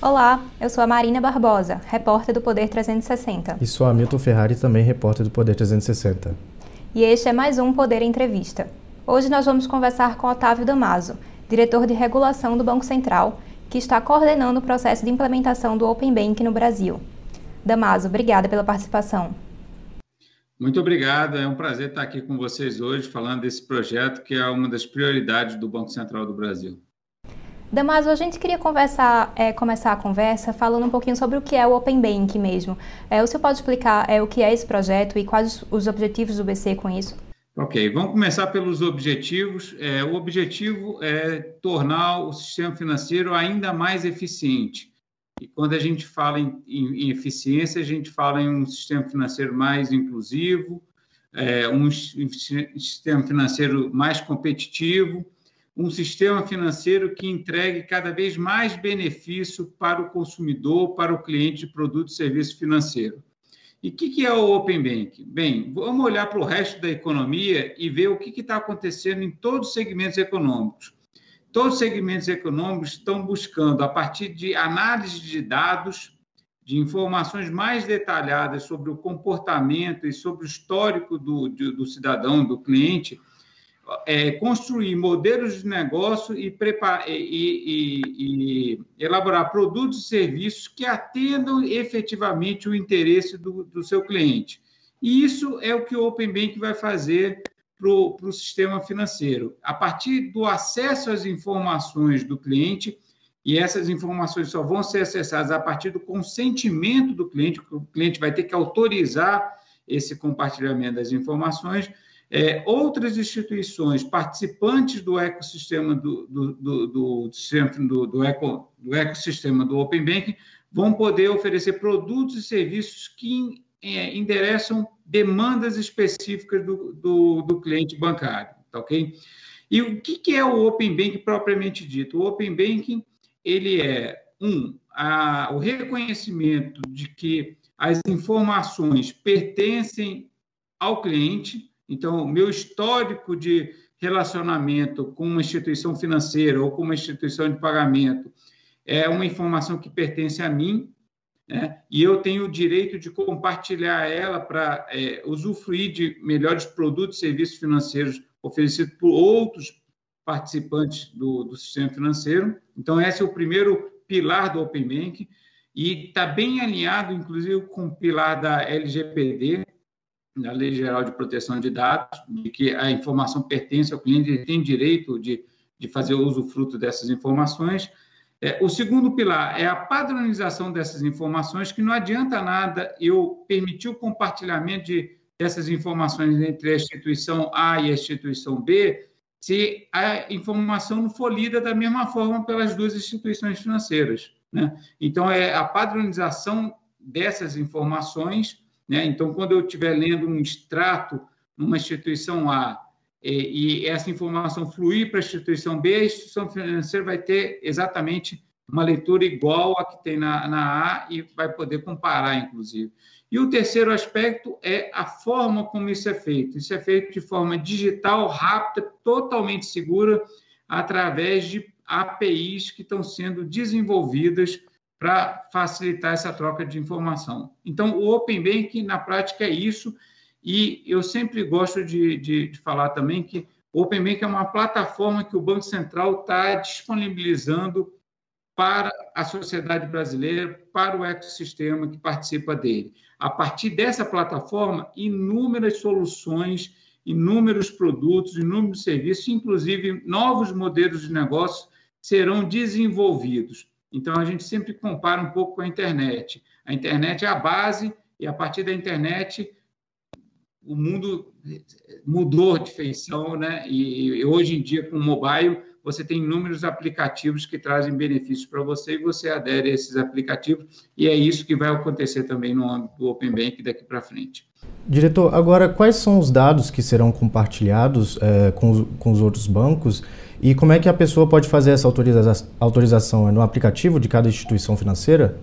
Olá, eu sou a Marina Barbosa, repórter do Poder 360. E sou a Milton Ferrari, também repórter do Poder 360. E este é mais um Poder Entrevista. Hoje nós vamos conversar com Otávio Damaso, diretor de regulação do Banco Central, que está coordenando o processo de implementação do Open Bank no Brasil. Damaso, obrigada pela participação. Muito obrigado, é um prazer estar aqui com vocês hoje falando desse projeto que é uma das prioridades do Banco Central do Brasil. Damaso, a gente queria conversar, é, começar a conversa falando um pouquinho sobre o que é o Open Bank mesmo. É, o senhor pode explicar é, o que é esse projeto e quais os objetivos do BC com isso? Ok, vamos começar pelos objetivos. É, o objetivo é tornar o sistema financeiro ainda mais eficiente. E quando a gente fala em, em, em eficiência, a gente fala em um sistema financeiro mais inclusivo, é, um, um sistema financeiro mais competitivo, um sistema financeiro que entregue cada vez mais benefício para o consumidor, para o cliente de produto e serviço financeiro. E o que, é o Open Bank? Bem, vamos olhar para o resto da economia e ver o que está acontecendo em todos os segmentos econômicos. Todos os segmentos econômicos estão buscando, a partir de análise de dados, de informações mais detalhadas sobre o comportamento e sobre o histórico do, do cidadão, do cliente, é, construir modelos de negócio e, preparar, e, e, e, elaborar produtos e serviços que atendam efetivamente o interesse do, do seu cliente. E isso é o que o Open Bank vai fazer para o sistema financeiro. A partir do acesso às informações do cliente, e essas informações só vão ser acessadas a partir do consentimento do cliente, o cliente vai ter que autorizar esse compartilhamento das informações, é, outras instituições participantes do ecossistema do, do, do, do, do, do, eco, do ecossistema do Open Banking vão poder oferecer produtos e serviços que é, endereçam demandas específicas do, do, do, cliente bancário, tá ok? E o que, que é o Open Banking propriamente dito? O Open Banking, ele é, um, a, o reconhecimento de que as informações pertencem ao cliente, então, meu histórico de relacionamento com uma instituição financeira ou com uma instituição de pagamento é uma informação que pertence a mim, né? e eu tenho o direito de compartilhar ela para é, usufruir de melhores produtos e serviços financeiros oferecidos por outros participantes do, do sistema financeiro. Então, esse é o primeiro pilar do Open Bank, e está bem alinhado, inclusive, com o pilar da LGPD, da Lei Geral de Proteção de Dados, de que a informação pertence ao cliente, ele tem direito de, de fazer uso fruto dessas informações. É, o segundo pilar é a padronização dessas informações, que não adianta nada eu permitir o compartilhamento de, dessas informações entre a instituição A e a instituição B, se a informação não for lida da mesma forma pelas duas instituições financeiras. Né? Então, é a padronização dessas informações né? Então, quando eu estiver lendo um extrato numa instituição A e, e essa informação fluir para a instituição B, a instituição financeira vai ter exatamente uma leitura igual a que tem na, na A e vai poder comparar, inclusive. E o terceiro aspecto é a forma como isso é feito. Isso é feito de forma digital, rápida, totalmente segura, através de APIs que estão sendo desenvolvidas para facilitar essa troca de informação. Então, o Open Banking, na prática, é isso, e eu sempre gosto de, de, de falar também que o Open Banking é uma plataforma que o Banco Central está disponibilizando para a sociedade brasileira, para o ecossistema que participa dele. A partir dessa plataforma, inúmeras soluções, inúmeros produtos, inúmeros serviços, inclusive novos modelos de negócio serão desenvolvidos. Então, a gente sempre compara um pouco com a internet. A internet é a base, e a partir da internet, o mundo mudou de feição, né? E hoje em dia, com o mobile, você tem inúmeros aplicativos que trazem benefícios para você e você adere a esses aplicativos, e é isso que vai acontecer também no âmbito do Open Bank daqui para frente. Diretor, agora quais são os dados que serão compartilhados é, com, os, com os outros bancos e como é que a pessoa pode fazer essa autoriza autorização? É no aplicativo de cada instituição financeira?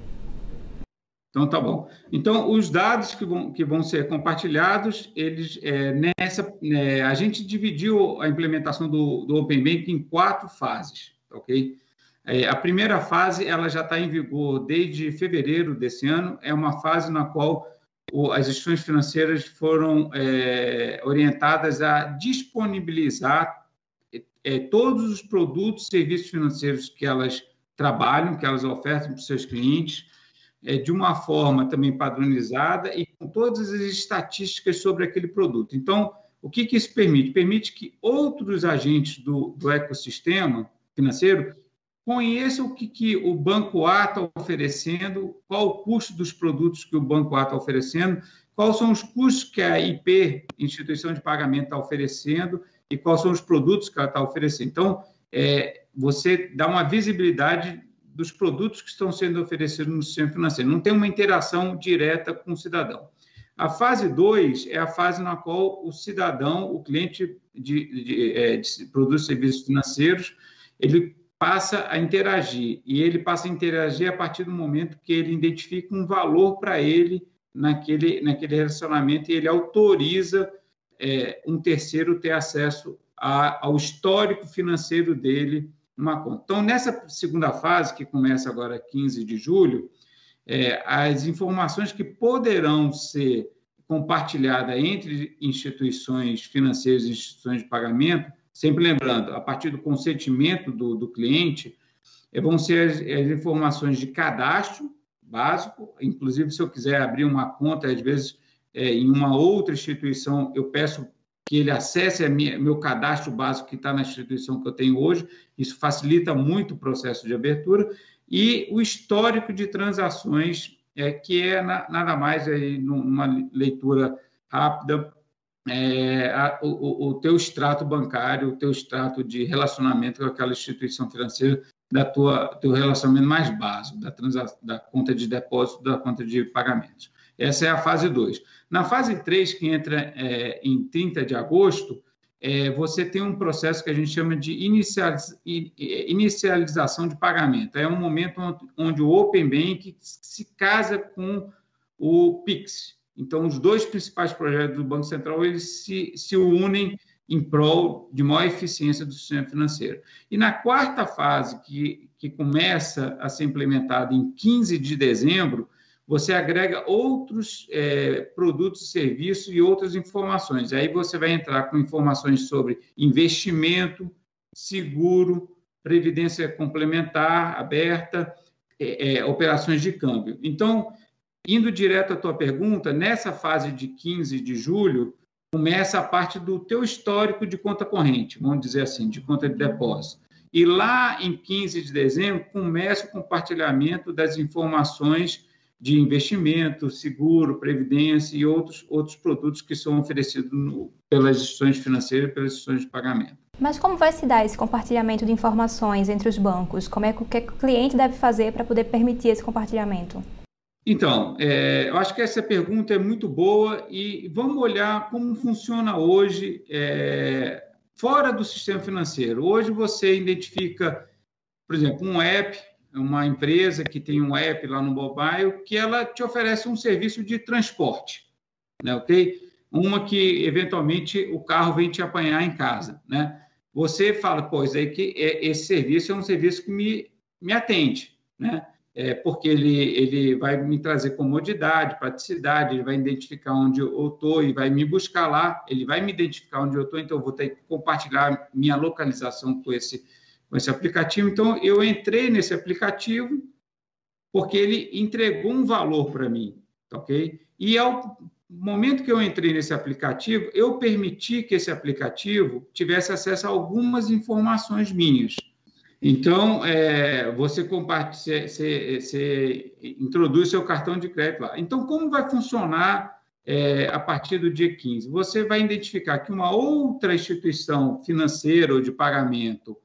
Então, tá bom. Então, os dados que vão, que vão ser compartilhados, eles, é, nessa, é, a gente dividiu a implementação do, do Open Bank em quatro fases, ok? É, a primeira fase ela já está em vigor desde fevereiro desse ano. É uma fase na qual o, as instituições financeiras foram é, orientadas a disponibilizar é, todos os produtos e serviços financeiros que elas trabalham, que elas ofertam para os seus clientes, de uma forma também padronizada e com todas as estatísticas sobre aquele produto. Então, o que, que isso permite? Permite que outros agentes do, do ecossistema financeiro conheçam o que, que o Banco A está oferecendo, qual o custo dos produtos que o Banco A está oferecendo, quais são os custos que a IP, Instituição de Pagamento, está oferecendo e quais são os produtos que ela está oferecendo. Então, é, você dá uma visibilidade dos produtos que estão sendo oferecidos no sistema financeiro. Não tem uma interação direta com o cidadão. A fase 2 é a fase na qual o cidadão, o cliente de, de, é, de produtos e serviços financeiros, ele passa a interagir. E ele passa a interagir a partir do momento que ele identifica um valor para ele naquele, naquele relacionamento e ele autoriza é, um terceiro ter acesso a, ao histórico financeiro dele uma conta. Então, nessa segunda fase, que começa agora 15 de julho, é, as informações que poderão ser compartilhadas entre instituições financeiras e instituições de pagamento, sempre lembrando, a partir do consentimento do, do cliente, é, vão ser as, as, informações de cadastro básico, inclusive se eu quiser abrir uma conta, às vezes, é, em uma outra instituição, eu peço que ele acesse minha, meu cadastro básico que está na instituição que eu tenho hoje, isso facilita muito o processo de abertura, e o histórico de transações, é, que é na, nada mais aí numa leitura rápida, é, a, o, o teu extrato bancário, o teu extrato de relacionamento com aquela instituição financeira, da tua teu relacionamento mais básico, da, da conta de depósito, da conta de pagamentos. Essa é a fase 2. Na fase 3, que entra é, em 30 de agosto, é, você tem um processo que a gente chama de inicialização de pagamento. É um momento onde o Open Bank se casa com o Pix. Então, os dois principais projetos do Banco Central eles se, se unem em prol de maior eficiência do sistema financeiro. E na quarta fase, que, que começa a ser implementada em 15 de dezembro, você agrega outros é, produtos e serviços e outras informações. Aí você vai entrar com informações sobre investimento, seguro, previdência complementar aberta, é, é, operações de câmbio. Então, indo direto à tua pergunta, nessa fase de 15 de julho, começa a parte do teu histórico de conta corrente, vamos dizer assim, de conta de depósito. E lá em 15 de dezembro, começa o compartilhamento das informações de investimento, seguro, previdência e outros, outros produtos que são oferecidos no, pelas instituições financeiras e pelas instituições de pagamento. Mas como vai se dar esse compartilhamento de informações entre os bancos? Como é que o que o cliente deve fazer para poder permitir esse compartilhamento? Então, é, eu acho que essa pergunta é muito boa e vamos olhar como funciona hoje é, fora do sistema financeiro. Hoje você identifica, por exemplo, um app uma empresa que tem um app lá no mobile que ela te oferece um serviço de transporte, né, ok? Uma que eventualmente o carro vem te apanhar em casa, né? Você fala, pois aí que é, esse serviço é um serviço que me, me atende, né? É porque ele, ele vai me trazer comodidade, praticidade, ele vai identificar onde eu estou e vai me buscar lá, ele vai me identificar onde eu estou, então eu vou ter que compartilhar minha localização com esse com esse aplicativo. Então, eu entrei nesse aplicativo porque ele entregou um valor para mim, tá ok? E ao momento que eu entrei nesse aplicativo, eu permiti que esse aplicativo tivesse acesso a algumas informações minhas. Então, é, você, você, você, você, introduz seu cartão de crédito lá. Então, como vai funcionar é, a partir do dia 15? Você vai identificar que uma outra instituição financeira ou de pagamento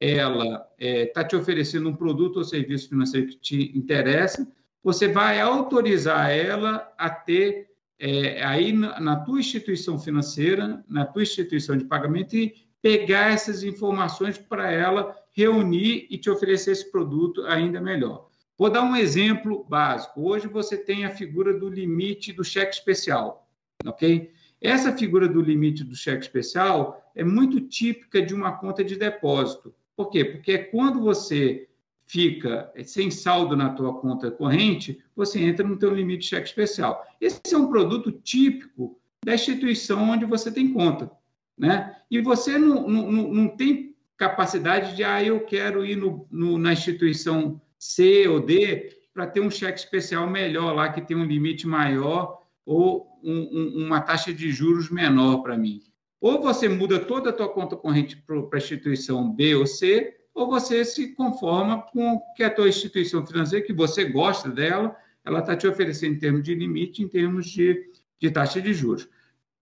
ela está é, tá te oferecendo um produto ou serviço financeiro que te interessa, você vai autorizar ela a ter é, aí na, na, tua instituição financeira, na tua instituição de pagamento e pegar essas informações para ela reunir e te oferecer esse produto ainda melhor. Vou dar um exemplo básico. Hoje você tem a figura do limite do cheque especial, ok? Essa figura do limite do cheque especial é muito típica de uma conta de depósito. Por quê? Porque quando você fica sem saldo na tua conta corrente, você entra no teu limite de cheque especial. Esse é um produto típico da instituição onde você tem conta, né? E você não, não, não tem capacidade de, ah, eu quero ir no, no, na instituição C ou D para ter um cheque especial melhor lá, que tem um limite maior ou um, um, uma taxa de juros menor para mim. Ou você muda toda a tua conta corrente para a instituição B ou C, ou você se conforma com que a tua instituição financeira, que você gosta dela, ela está te oferecendo em termos de limite, em termos de, de taxa de juros.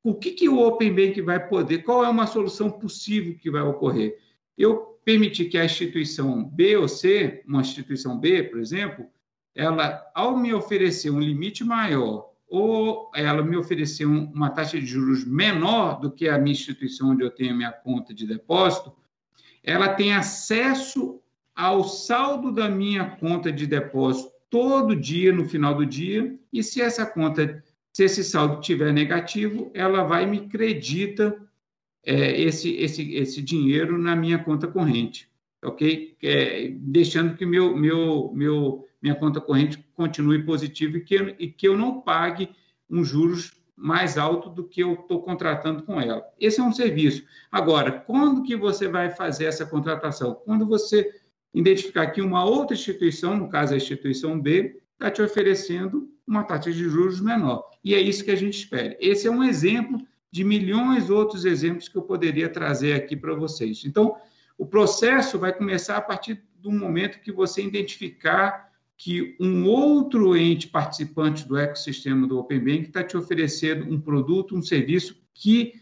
O que, que o Open Bank vai poder? Qual é uma solução possível que vai ocorrer? Eu permitir que a instituição B ou C, uma instituição B, por exemplo, ela, ao me oferecer um limite maior ou ela me oferecer um, uma taxa de juros menor do que a minha instituição onde eu tenho minha conta de depósito, ela tem acesso ao saldo da minha conta de depósito todo dia, no final do dia, e se essa conta, se esse saldo tiver negativo, ela vai me credita é, esse, esse, esse dinheiro na minha conta corrente, ok? É, deixando que meu, meu, meu, minha conta corrente continue positiva e que, e que eu não pague um juros mais alto do que eu estou contratando com ela. Esse é um serviço. Agora, quando que você vai fazer essa contratação? Quando você identificar que uma outra instituição, no caso a instituição B, está te oferecendo uma taxa de juros menor. E é isso que a gente espera. Esse é um exemplo de milhões outros exemplos que eu poderia trazer aqui para vocês. Então, o processo vai começar a partir do momento que você identificar que um outro ente participante do ecossistema do Open Bank está te oferecendo um produto, um serviço que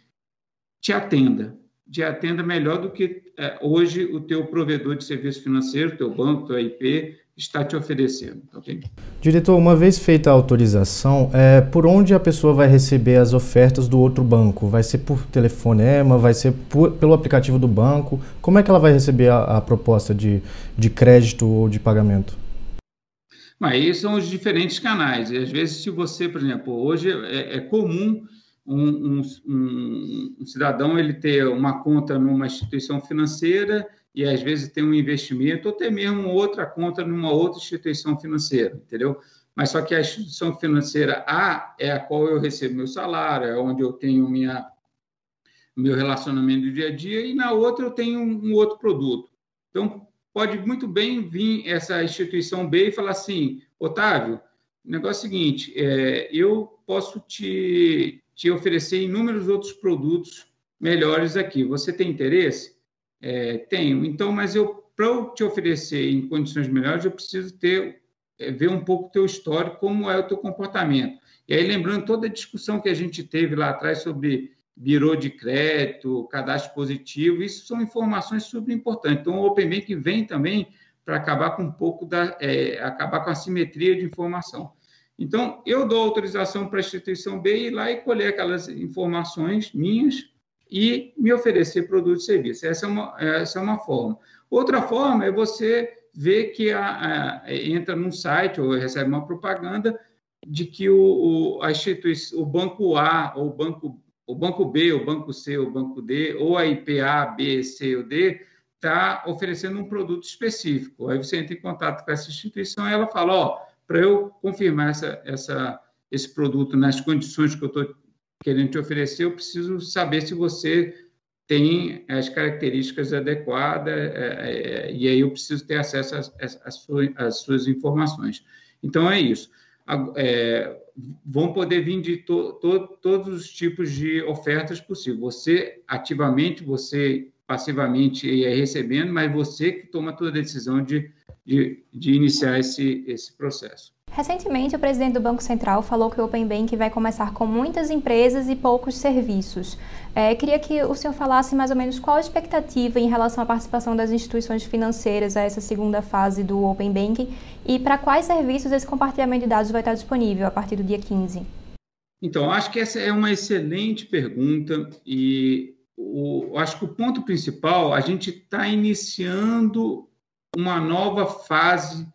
te atenda, te atenda melhor do que é, hoje o teu provedor de serviço financeiro, teu banco, teu IP, está te oferecendo. Tá okay? Diretor, uma vez feita a autorização, é, por onde a pessoa vai receber as ofertas do outro banco? Vai ser por telefonema? Vai ser por, pelo aplicativo do banco? Como é que ela vai receber a, a proposta de, de crédito ou de pagamento? Mas aí são os diferentes canais. E às vezes, se você, por exemplo, hoje é, é comum um, um, um, um, cidadão ele ter uma conta numa instituição financeira e às vezes tem um investimento ou ter mesmo outra conta numa outra instituição financeira, entendeu? Mas só que a instituição financeira A é a qual eu recebo meu salário, é onde eu tenho minha meu relacionamento do dia a dia e na outra eu tenho um outro produto. Então, pode muito bem vir essa instituição B e falar assim, Otávio, o negócio é o seguinte, é, eu posso te, te oferecer inúmeros outros produtos melhores aqui. Você tem interesse? É, tenho. Então, mas eu para eu te oferecer em condições melhores, eu preciso ter é, ver um pouco o teu histórico, como é o teu comportamento. E aí, lembrando toda a discussão que a gente teve lá atrás sobre birô de crédito, cadastro positivo, isso são informações super importantes. Então, o Open Bank vem também para acabar com um pouco da, é, acabar com a simetria de informação. Então, eu dou autorização para a instituição B ir lá e colher aquelas informações minhas e me oferecer produto e serviço. Essa é uma, essa é uma forma. Outra forma é você ver que a, a, entra num site ou recebe uma propaganda de que o, o, a instituição, o banco A ou o banco o banco B, o banco C, o banco D, ou a IPA, B, C ou D, está oferecendo um produto específico. Aí você entra em contato com essa instituição e ela fala, ó, para eu confirmar essa, essa, esse produto nas condições que eu estou querendo te oferecer, eu preciso saber se você tem as características adequadas é, é, e aí eu preciso ter acesso às, às, às suas informações. Então, é isso é, vão poder vir de to, to, todos os tipos de ofertas possíveis. Você ativamente, você passivamente é recebendo, mas você que toma toda a decisão de, de, de iniciar esse, esse processo. Recentemente, o presidente do Banco Central falou que o Open Bank vai começar com muitas empresas e poucos serviços. É, queria que o senhor falasse mais ou menos qual a expectativa em relação à participação das instituições financeiras a essa segunda fase do Open Banking e para quais serviços esse compartilhamento de dados vai estar disponível a partir do dia 15. Então, acho que essa é uma excelente pergunta e o, acho que o ponto principal, a gente está iniciando uma nova fase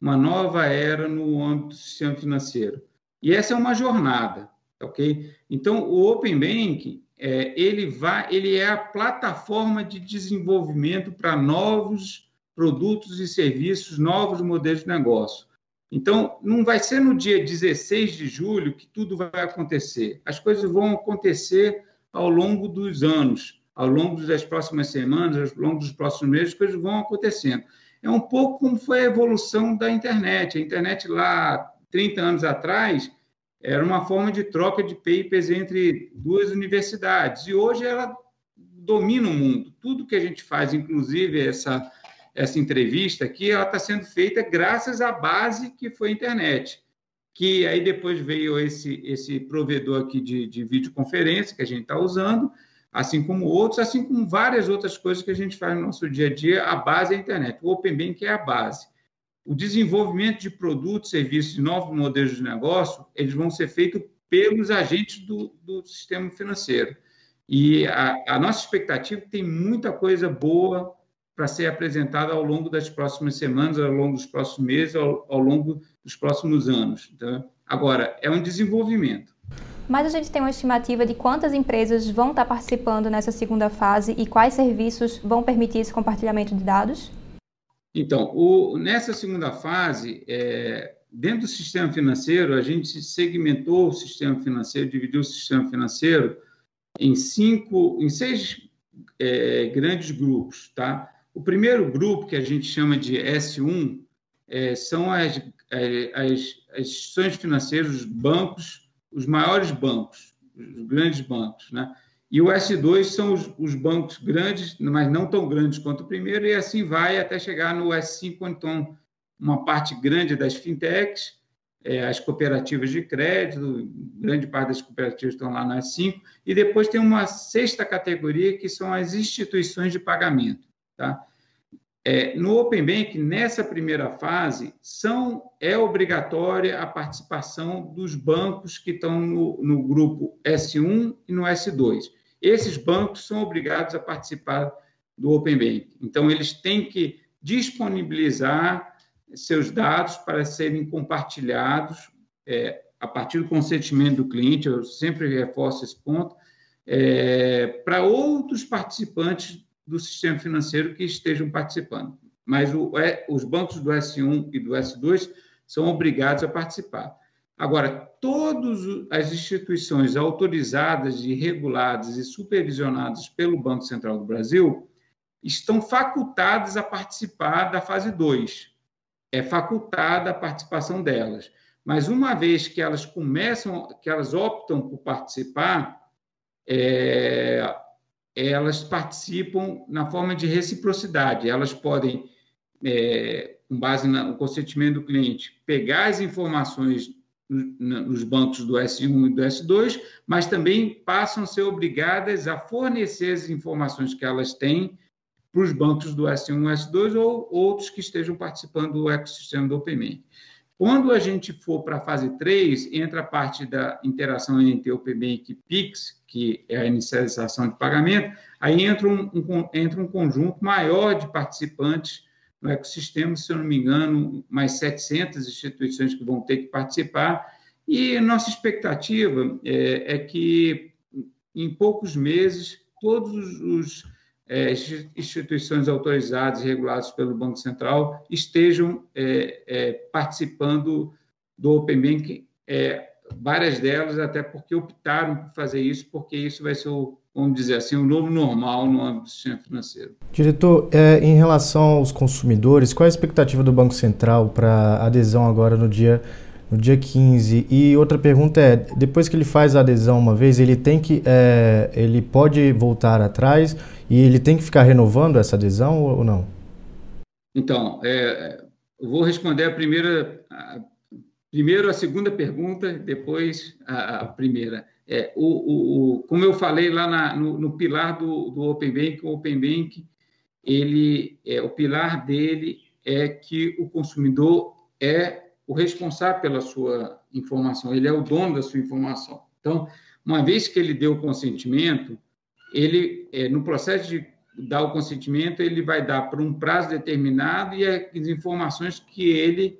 uma nova era no âmbito do sistema financeiro. E essa é uma jornada, ok? Então, o Open Bank, é, ele, vai, ele é a plataforma de desenvolvimento para novos produtos e serviços, novos modelos de negócio. Então, não vai ser no dia 16 de julho que tudo vai acontecer. As coisas vão acontecer ao longo dos anos, ao longo das próximas semanas, ao longo dos próximos meses, as coisas vão acontecendo. É um pouco como foi a evolução da internet. A internet lá, 30 anos atrás, era uma forma de troca de papers entre duas universidades. E hoje ela domina o mundo. Tudo que a gente faz, inclusive essa essa entrevista aqui, ela está sendo feita graças à base que foi a internet. Que aí depois veio esse, esse provedor aqui de, de videoconferência que a gente está usando, assim como outros, assim como várias outras coisas que a gente faz no nosso dia a dia, a base é a internet. O Open Bank é a base. O desenvolvimento de produtos, serviços e novos modelos de negócio, eles vão ser feitos pelos agentes do, do sistema financeiro. E a, a nossa expectativa é tem muita coisa boa para ser apresentada ao longo das próximas semanas, ao longo dos próximos meses, ao, ao longo dos próximos anos. Tá? Agora, é um desenvolvimento. Mas a gente tem uma estimativa de quantas empresas vão estar participando nessa segunda fase e quais serviços vão permitir esse compartilhamento de dados? Então, o, nessa segunda fase, é, dentro do sistema financeiro, a gente segmentou o sistema financeiro, dividiu o sistema financeiro em cinco, em seis é, grandes grupos, tá? O primeiro grupo, que a gente chama de S1, é, são as, é, as, as, instituições financeiras, os bancos, os maiores bancos, os grandes bancos. Né? E o S2 são os, os, bancos grandes, mas não tão grandes quanto o primeiro, e assim vai até chegar no S5, então uma parte grande das fintechs, é, as cooperativas de crédito, grande parte das cooperativas estão lá no S5, e depois tem uma sexta categoria, que são as instituições de pagamento. Tá? É, no Open Bank, nessa primeira fase, são, é obrigatória a participação dos bancos que estão no, no grupo S1 e no S2. Esses bancos são obrigados a participar do Open Bank. Então, eles têm que disponibilizar seus dados para serem compartilhados é, a partir do consentimento do cliente, eu sempre reforço esse ponto, é, para outros participantes do sistema financeiro que estejam participando. Mas o, é, os bancos do S1 e do S2 são obrigados a participar. Agora, todas as instituições autorizadas e reguladas e supervisionadas pelo Banco Central do Brasil estão facultadas a participar da fase 2. É facultada a participação delas. Mas uma vez que elas começam, que elas optam por participar, é, elas participam na forma de reciprocidade. Elas podem, é, com base no consentimento do cliente, pegar as informações nos bancos do S1 e do S2, mas também passam a ser obrigadas a fornecer as informações que elas têm para os bancos do S1 e S2 ou outros que estejam participando do ecossistema do OpenMe. Quando a gente for para a fase 3, entra a parte da interação entre o PBank e PIX, que é a inicialização de pagamento, aí entra um, um, entra um conjunto maior de participantes no ecossistema, se eu não me engano, mais 700 instituições que vão ter que participar, e nossa expectativa é, é que em poucos meses todos os é, instituições autorizadas e reguladas pelo Banco Central estejam é, é, participando do Open Bank, é, várias delas até porque optaram por fazer isso, porque isso vai ser, o, vamos dizer assim, o novo normal no âmbito do sistema financeiro. Diretor, é, em relação aos consumidores, qual a expectativa do Banco Central para adesão agora no dia no dia 15. E outra pergunta é, depois que ele faz a adesão uma vez, ele tem que, é, ele pode voltar atrás e ele tem que ficar renovando essa adesão ou não? Então, é, vou responder a primeira, a, primeiro a segunda pergunta, depois a, a primeira. É, o, o, como eu falei lá na, no, no, pilar do, do Open Bank, o Open Bank, ele, é, o pilar dele é que o consumidor é o responsável pela sua informação, ele é o dono da sua informação. Então, uma vez que ele deu o consentimento, ele, é, no processo de dar o consentimento, ele vai dar por um prazo determinado e as informações que ele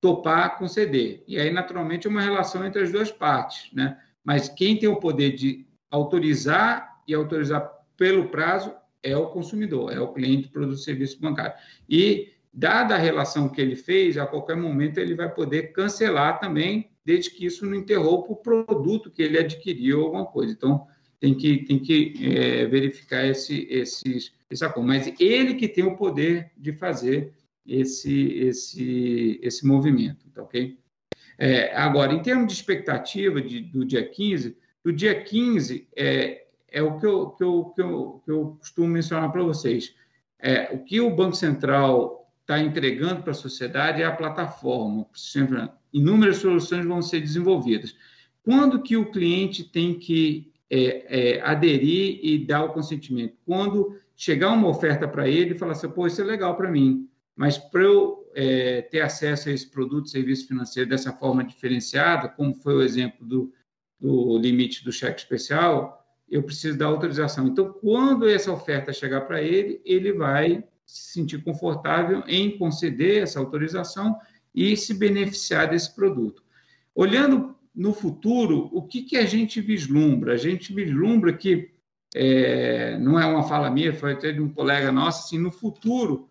topar conceder. E aí, naturalmente, é uma relação entre as duas partes, né? Mas quem tem o poder de autorizar e autorizar pelo prazo é o consumidor, é o cliente do produto serviço bancário. E, dada a relação que ele fez, a qualquer momento ele vai poder cancelar também, desde que isso não interrompa o produto que ele adquiriu, alguma coisa. Então, tem que, tem que é, verificar esse, esses, esse acordo. Mas ele que tem o poder de fazer esse, esse, esse movimento, tá ok? É, agora, em termos de expectativa de, do dia 15, do dia 15 é, é o que eu, que eu, que eu, que eu costumo mencionar para vocês. É, o que o Banco Central está entregando para a sociedade é a plataforma. Inúmeras soluções vão ser desenvolvidas. Quando que o cliente tem que é, é, aderir e dar o consentimento? Quando chegar uma oferta para ele e falar assim, pô, isso é legal para mim, mas para eu é, ter acesso a esse produto, serviço financeiro dessa forma diferenciada, como foi o exemplo do, do limite do cheque especial, eu preciso da autorização. Então, quando essa oferta chegar para ele, ele vai se sentir confortável em conceder essa autorização e se beneficiar desse produto. Olhando no futuro, o que, que a gente vislumbra? A gente vislumbra que, é, não é uma fala minha, foi até de um colega nosso, assim, no futuro,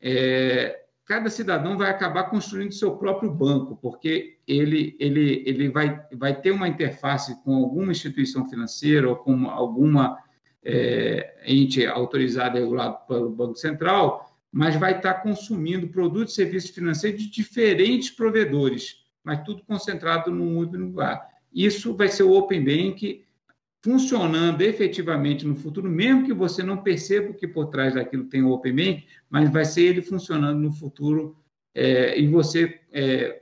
é, cada cidadão vai acabar construindo seu próprio banco, porque ele, ele, ele vai, vai ter uma interface com alguma instituição financeira ou com alguma é, ente autorizado e regulado pelo Banco Central, mas vai estar consumindo produtos e serviços financeiros de diferentes provedores, mas tudo concentrado num único lugar. Isso vai ser o Open Bank funcionando efetivamente no futuro, mesmo que você não perceba que por trás daquilo tem o Open Bank, mas vai ser ele funcionando no futuro é, e você é,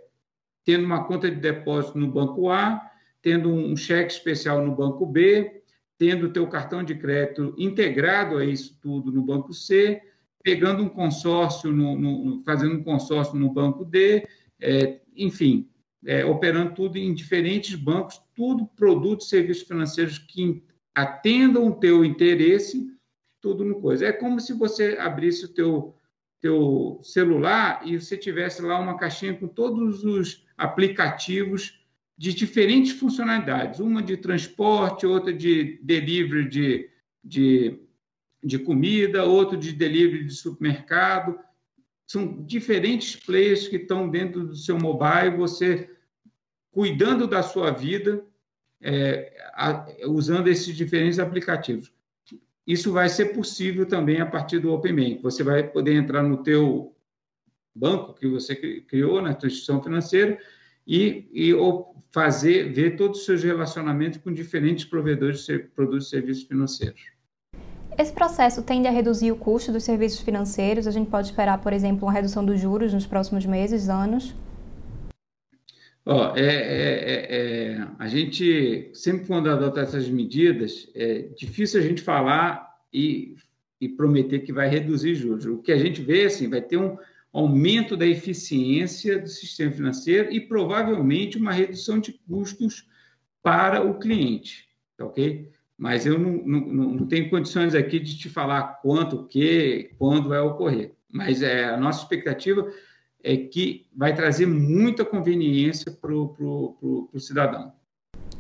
tendo uma conta de depósito no banco A, tendo um cheque especial no banco B, tendo o teu cartão de crédito integrado a isso tudo no banco C, pegando um consórcio, no, no fazendo um consórcio no banco D, é, enfim, é, operando tudo em diferentes bancos, tudo produtos e serviços financeiros que atendam o teu interesse, tudo no coisa. É como se você abrisse o teu, teu celular e você tivesse lá uma caixinha com todos os aplicativos de diferentes funcionalidades, uma de transporte, outra de delivery de, de, de comida, outra de delivery de supermercado. São diferentes players que estão dentro do seu mobile, você cuidando da sua vida, é, a, usando esses diferentes aplicativos. Isso vai ser possível também a partir do Open Bank. Você vai poder entrar no teu banco que você criou, na instituição financeira, e, e fazer, ver todos os seus relacionamentos com diferentes provedores de produtos e serviços financeiros. Esse processo tende a reduzir o custo dos serviços financeiros? A gente pode esperar, por exemplo, uma redução dos juros nos próximos meses, anos? É, é, é, é, a gente, sempre quando adota essas medidas, é difícil a gente falar e, e prometer que vai reduzir juros. O que a gente vê, assim, vai ter um aumento da eficiência do sistema financeiro e provavelmente uma redução de custos para o cliente, tá ok? Mas eu não, não, não tenho condições aqui de te falar quanto, o que, quando vai ocorrer. Mas é, a nossa expectativa é que vai trazer muita conveniência para o cidadão.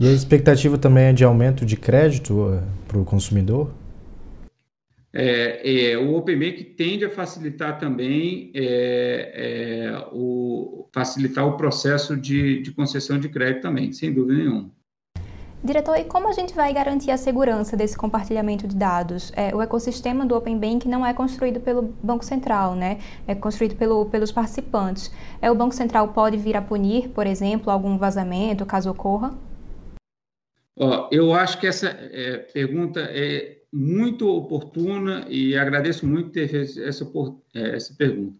E a expectativa também é de aumento de crédito eh, para o consumidor? É, é, o Open Bank tende a facilitar também é, é, o, facilitar o processo de, de concessão de crédito também, sem dúvida nenhuma. Diretor, e como a gente vai garantir a segurança desse compartilhamento de dados? É, o ecossistema do Open Bank não é construído pelo Banco Central, né? É construído pelo, pelos participantes. É, o Banco Central pode vir a punir, por exemplo, algum vazamento, caso ocorra? Ó, eu acho que essa é, pergunta é muito oportuna e agradeço muito ter essa, é, essa pergunta.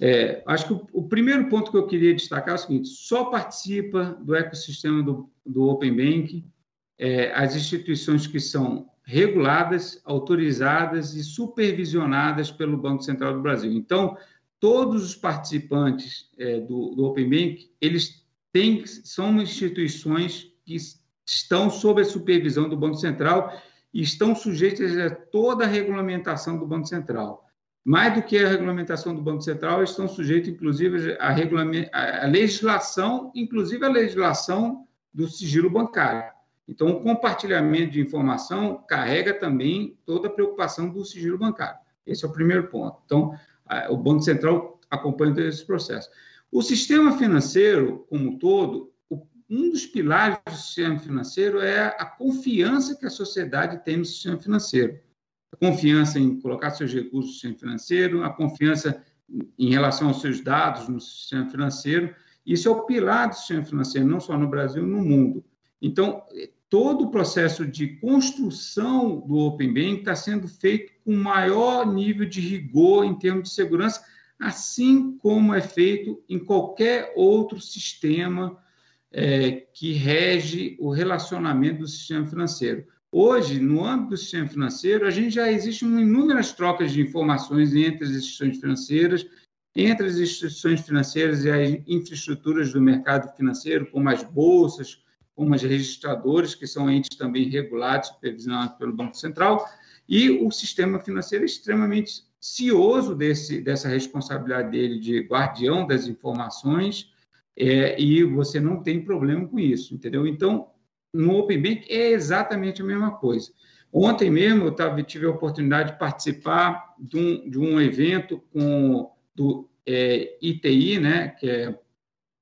É, acho que o, o, primeiro ponto que eu queria destacar é o seguinte: só participa do ecossistema do, do Open Bank é, as instituições que são reguladas, autorizadas e supervisionadas pelo Banco Central do Brasil. Então, todos os participantes é, do, do, Open Bank, eles têm, são instituições que estão sob a supervisão do Banco Central estão sujeitas a toda a regulamentação do Banco Central. Mais do que a regulamentação do Banco Central, estão sujeitos, inclusive, à, legislação, inclusive a legislação do sigilo bancário. Então, o compartilhamento de informação carrega também toda a preocupação do sigilo bancário. Esse é o primeiro ponto. Então, o Banco Central acompanha esse processo. O sistema financeiro, como um todo, um dos pilares do sistema financeiro é a confiança que a sociedade tem no sistema financeiro. A confiança em colocar seus recursos no sistema financeiro, a confiança em relação aos seus dados no sistema financeiro. Isso é o pilar do sistema financeiro, não só no Brasil, no mundo. Então, todo o processo de construção do Open Bank está sendo feito com maior nível de rigor em termos de segurança, assim como é feito em qualquer outro sistema é, que rege o relacionamento do sistema financeiro. Hoje, no âmbito do sistema financeiro, a gente já existe inúmeras trocas de informações entre as instituições financeiras, entre as instituições financeiras e as infraestruturas do mercado financeiro, como as bolsas, como as registradoras, que são entes também regulados, supervisionados pelo Banco Central, e o sistema financeiro é extremamente cioso desse, dessa responsabilidade dele de guardião das informações, é, e você não tem problema com isso, entendeu? Então, no Open Bank é exatamente a mesma coisa. Ontem mesmo eu tava, tive a oportunidade de participar de um, de um evento com do é, ITI, né, que é,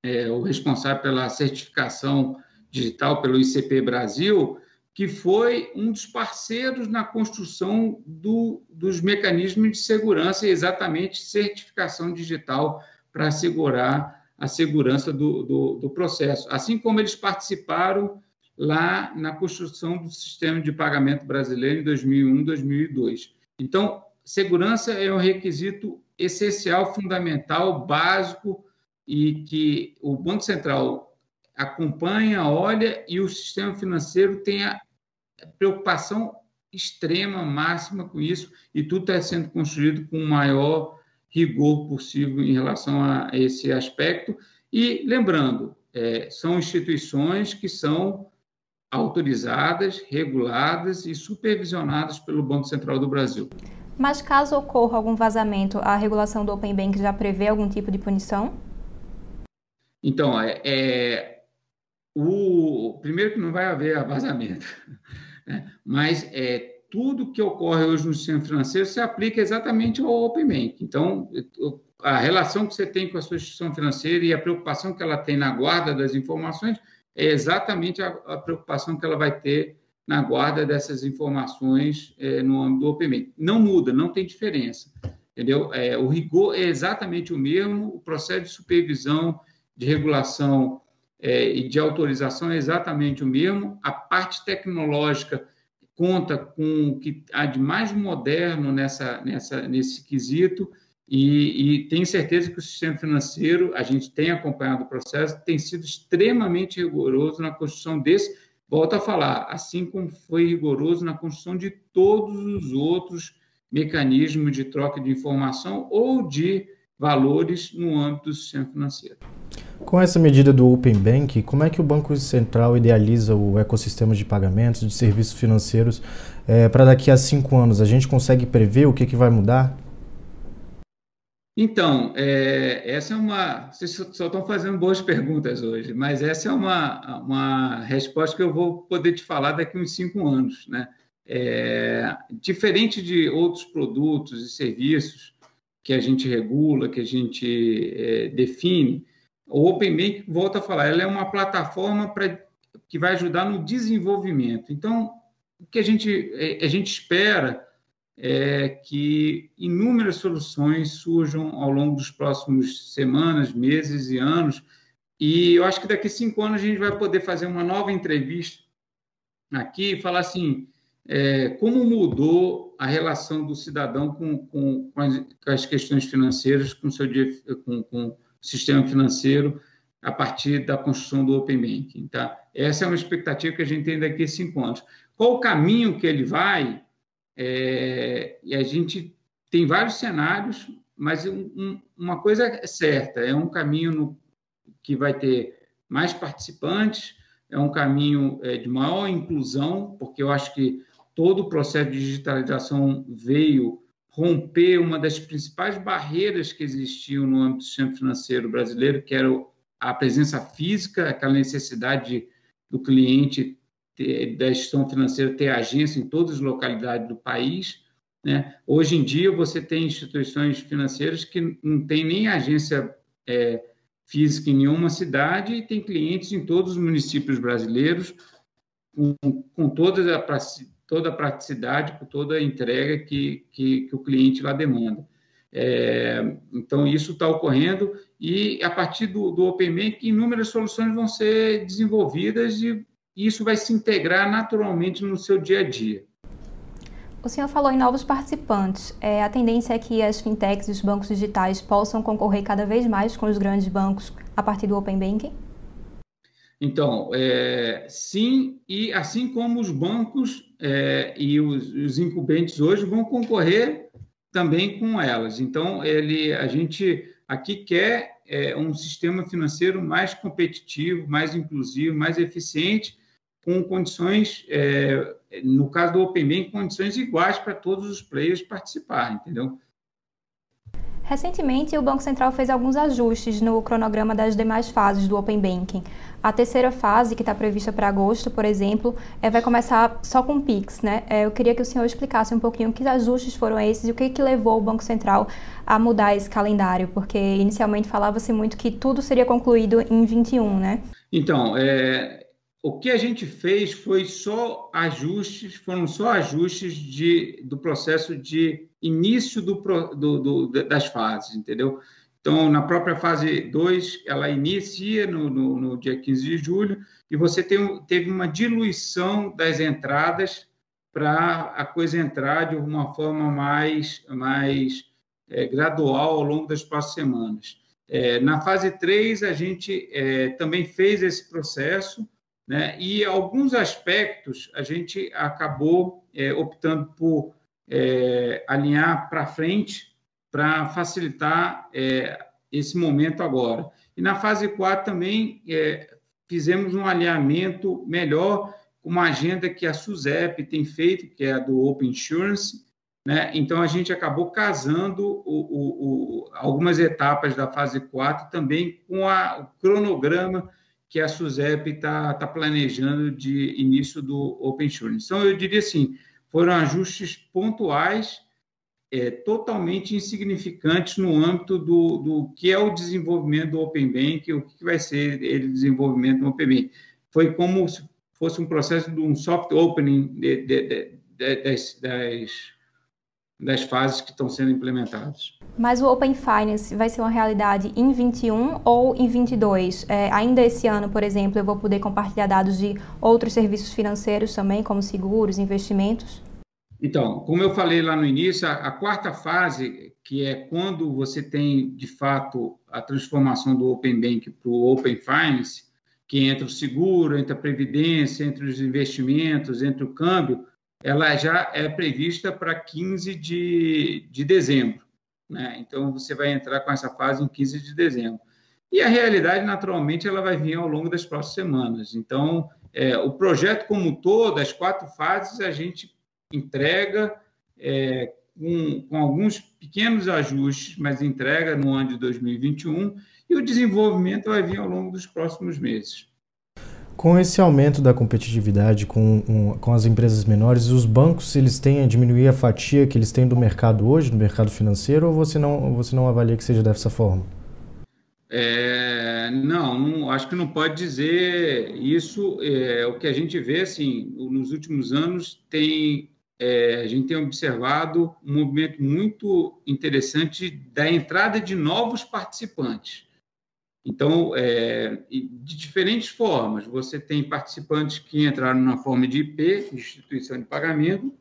é, o responsável pela certificação digital pelo ICP Brasil, que foi um dos parceiros na construção do, dos mecanismos de segurança, exatamente certificação digital para assegurar a segurança do, do, do processo. Assim como eles participaram lá na construção do sistema de pagamento brasileiro em 2001, 2002. Então, segurança é um requisito essencial, fundamental, básico e que o Banco Central acompanha, olha e o sistema financeiro tem a preocupação extrema, máxima com isso e tudo está sendo construído com maior rigor possível em relação a esse aspecto. E lembrando, é, são instituições que são autorizadas, reguladas e supervisionadas pelo Banco Central do Brasil. Mas caso ocorra algum vazamento, a regulação do Open Bank já prevê algum tipo de punição? Então, é, é o primeiro que não vai haver vazamento, né? mas é, tudo que ocorre hoje no sistema financeiro se aplica exatamente ao Open Bank. Então, a relação que você tem com a sua instituição financeira e a preocupação que ela tem na guarda das informações é exatamente a, a preocupação que ela vai ter na guarda dessas informações é, no âmbito do OPM. Não muda, não tem diferença, entendeu? É, o rigor é exatamente o mesmo, o processo de supervisão, de regulação é, e de autorização é exatamente o mesmo, a parte tecnológica conta com o que há de mais moderno nessa, nessa, nesse quesito, e, e tenho certeza que o sistema financeiro, a gente tem acompanhado o processo, tem sido extremamente rigoroso na construção desse, volto a falar, assim como foi rigoroso na construção de todos os outros mecanismos de troca de informação ou de valores no âmbito do sistema financeiro. Com essa medida do Open Bank, como é que o Banco Central idealiza o ecossistema de pagamentos, de serviços financeiros, é, para daqui a cinco anos? A gente consegue prever o que, que vai mudar? Então, é, essa é uma. Vocês só estão fazendo boas perguntas hoje, mas essa é uma, uma resposta que eu vou poder te falar daqui uns cinco anos. Né? É, diferente de outros produtos e serviços que a gente regula, que a gente é, define, o Open Bank, volta a falar, ela é uma plataforma pra, que vai ajudar no desenvolvimento. Então, o que a gente, é, a gente espera é que inúmeras soluções surjam ao longo dos próximos semanas, meses e anos. E eu acho que daqui cinco anos a gente vai poder fazer uma nova entrevista aqui e falar assim, é, como mudou a relação do cidadão com, com, com, as, questões financeiras, com, seu, com, com sistema financeiro, a partir da construção do Open Banking. Tá? Essa é uma expectativa que a gente tem daqui a cinco anos. Qual o caminho que ele vai? É, e a gente tem vários cenários, mas um, uma coisa é certa: é um caminho no, que vai ter mais participantes, é um caminho é, de maior inclusão, porque eu acho que todo o processo de digitalização veio romper uma das principais barreiras que existiam no âmbito do sistema financeiro brasileiro, que era a presença física, aquela necessidade do cliente ter, da instituição financeira ter agência em todas as localidades do país. Né? Hoje em dia, você tem instituições financeiras que não tem nem agência é, física em nenhuma cidade e tem clientes em todos os municípios brasileiros, com, com toda, toda a praticidade, com toda a entrega que, que, que o cliente lá demanda. É, então, isso está ocorrendo e, a partir do, do Open Bank, inúmeras soluções vão ser desenvolvidas e isso vai se integrar naturalmente no seu dia a dia. O senhor falou em novos participantes. É, a tendência é que as fintechs e os bancos digitais possam concorrer cada vez mais com os grandes bancos a partir do Open Banking? Então, é, sim, e assim como os bancos é, e os, os, incumbentes hoje vão concorrer também com elas. Então, ele, a gente aqui quer é, um sistema financeiro mais competitivo, mais inclusivo, mais eficiente, com condições, é, no caso do Open Bank, condições iguais para todos os players participarem, entendeu? Recentemente, o Banco Central fez alguns ajustes no cronograma das demais fases do Open Banking. A terceira fase, que está prevista para agosto, por exemplo, é, vai começar só com PIX. Né? É, eu queria que o senhor explicasse um pouquinho que ajustes foram esses e o que, que levou o Banco Central a mudar esse calendário, porque inicialmente falava-se muito que tudo seria concluído em 21, né? Então, é, o que a gente fez foi só ajustes, foram só ajustes de, do processo de início do, do, do, das fases, entendeu? Então, na própria fase 2, ela inicia no, no, no, dia 15 de julho e você tem, teve uma diluição das entradas para a coisa entrar de uma forma mais, mais é, gradual ao longo das próximas semanas. É, na fase 3, a gente é, também fez esse processo, né? E alguns aspectos a gente acabou é, optando por é, alinhar para frente para facilitar é, esse momento agora. E na fase 4 também é, fizemos um alinhamento melhor com uma agenda que a SUSEP tem feito, que é a do Open Insurance. Né? Então, a gente acabou casando o, o, o, algumas etapas da fase 4 também com a, o cronograma que a SUSEP está tá planejando de início do Open Insurance. Então, eu diria assim, foram ajustes pontuais, é, totalmente insignificantes no âmbito do, do que é o desenvolvimento do Open Bank, o que vai ser ele desenvolvimento do Open Bank. Foi como se fosse um processo de um soft opening de, de, de, das, das das fases que estão sendo implementadas. Mas o Open Finance vai ser uma realidade em 21 ou em 22? É, ainda esse ano, por exemplo, eu vou poder compartilhar dados de outros serviços financeiros também, como seguros, investimentos? Então, como eu falei lá no início, a, a quarta fase, que é quando você tem, de fato, a transformação do Open Bank para o Open Finance, que entra o seguro, entra a previdência, entre os investimentos, entre o câmbio, ela já é prevista para 15 de, de dezembro. Né? Então, você vai entrar com essa fase em 15 de dezembro. E a realidade, naturalmente, ela vai vir ao longo das próximas semanas. Então, é, o projeto como um todo, as quatro fases, a gente entrega é, com, com, alguns pequenos ajustes, mas entrega no ano de 2021, e o desenvolvimento vai vir ao longo dos próximos meses. Com esse aumento da competitividade com, um, com as empresas menores, os bancos eles têm a diminuir a fatia que eles têm do mercado hoje, do mercado financeiro, ou você não, você não avalia que seja dessa forma? É, não, não, acho que não pode dizer isso. É, o que a gente vê, assim, nos últimos anos, tem, é, a gente tem observado um movimento muito interessante da entrada de novos participantes. Então, é, de diferentes formas, você tem participantes que entraram na forma de IP, instituição de pagamento,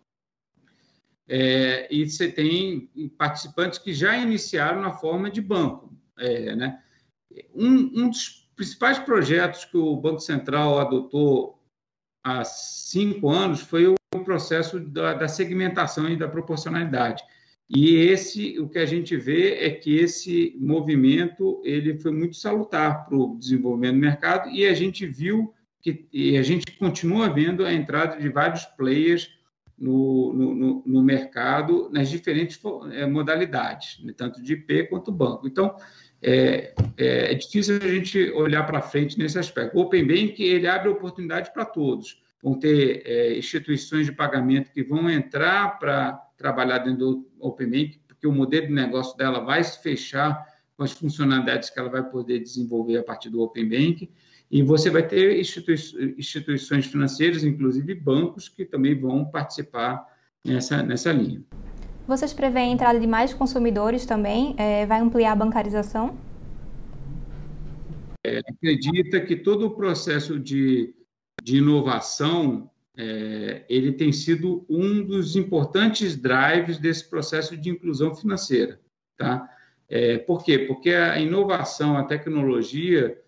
é, e você tem participantes que já iniciaram na forma de banco. É, né? um, um, dos principais projetos que o Banco Central adotou há cinco anos foi o processo da, da segmentação e da proporcionalidade. E esse, o que a gente vê é que esse movimento ele foi muito salutar para o desenvolvimento do mercado e a gente viu que e a gente continua vendo a entrada de vários players no, no, no mercado nas diferentes é, modalidades, né, tanto de IP quanto banco. Então, é, é, é difícil a gente olhar para frente nesse aspecto. O Open Bank ele abre oportunidade para todos, vão ter é, instituições de pagamento que vão entrar para trabalhar dentro do Open Bank, porque o modelo de negócio dela vai se fechar com as funcionalidades que ela vai poder desenvolver a partir do Open Bank. E você vai ter institui instituições financeiras, inclusive bancos, que também vão participar nessa, nessa linha. Vocês preveem a entrada de mais consumidores também? É, vai ampliar a bancarização? É, acredita que todo o processo de, de inovação é, ele tem sido um dos importantes drives desse processo de inclusão financeira, tá? É, por quê? Porque a inovação, a tecnologia,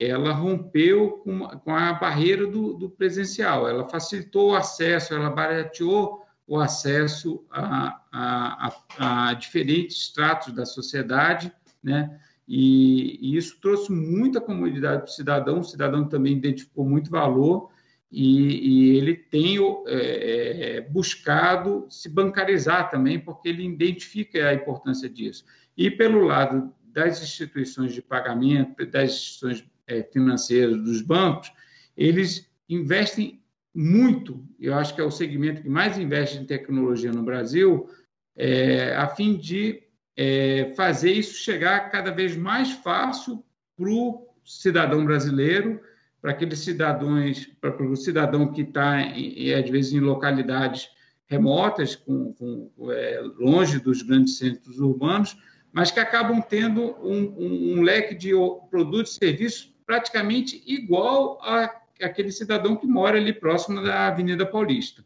ela rompeu com, com a barreira do, do, presencial, ela facilitou o acesso, ela barateou o acesso a, a, a, a diferentes estratos da sociedade, né? E, e, isso trouxe muita comodidade para o cidadão, o cidadão também identificou muito valor e, e ele tem é, é, buscado se bancarizar também, porque ele identifica a importância disso. E pelo lado das instituições de pagamento, das instituições é, financeiras, dos bancos, eles investem muito, eu acho que é o segmento que mais investe em tecnologia no Brasil, é, a fim de é, fazer isso chegar cada vez mais fácil para o cidadão brasileiro, para aqueles cidadãos, para o cidadão que está, às vezes, em localidades remotas, com, com é, longe dos grandes centros urbanos, mas que acabam tendo um, um, um leque de produtos e serviços praticamente igual a aquele cidadão que mora ali próximo da Avenida Paulista.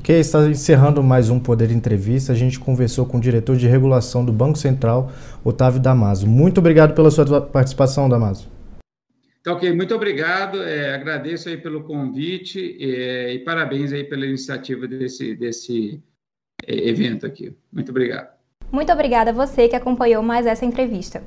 Ok, está encerrando mais um Poder Entrevista. A gente conversou com o diretor de regulação do Banco Central, Otávio Damaso. Muito obrigado pela sua participação, Damaso. Então, ok, muito obrigado. É, agradeço aí pelo convite é, e parabéns aí pela iniciativa desse, desse é, evento aqui. Muito obrigado. Muito obrigada a você que acompanhou mais essa entrevista.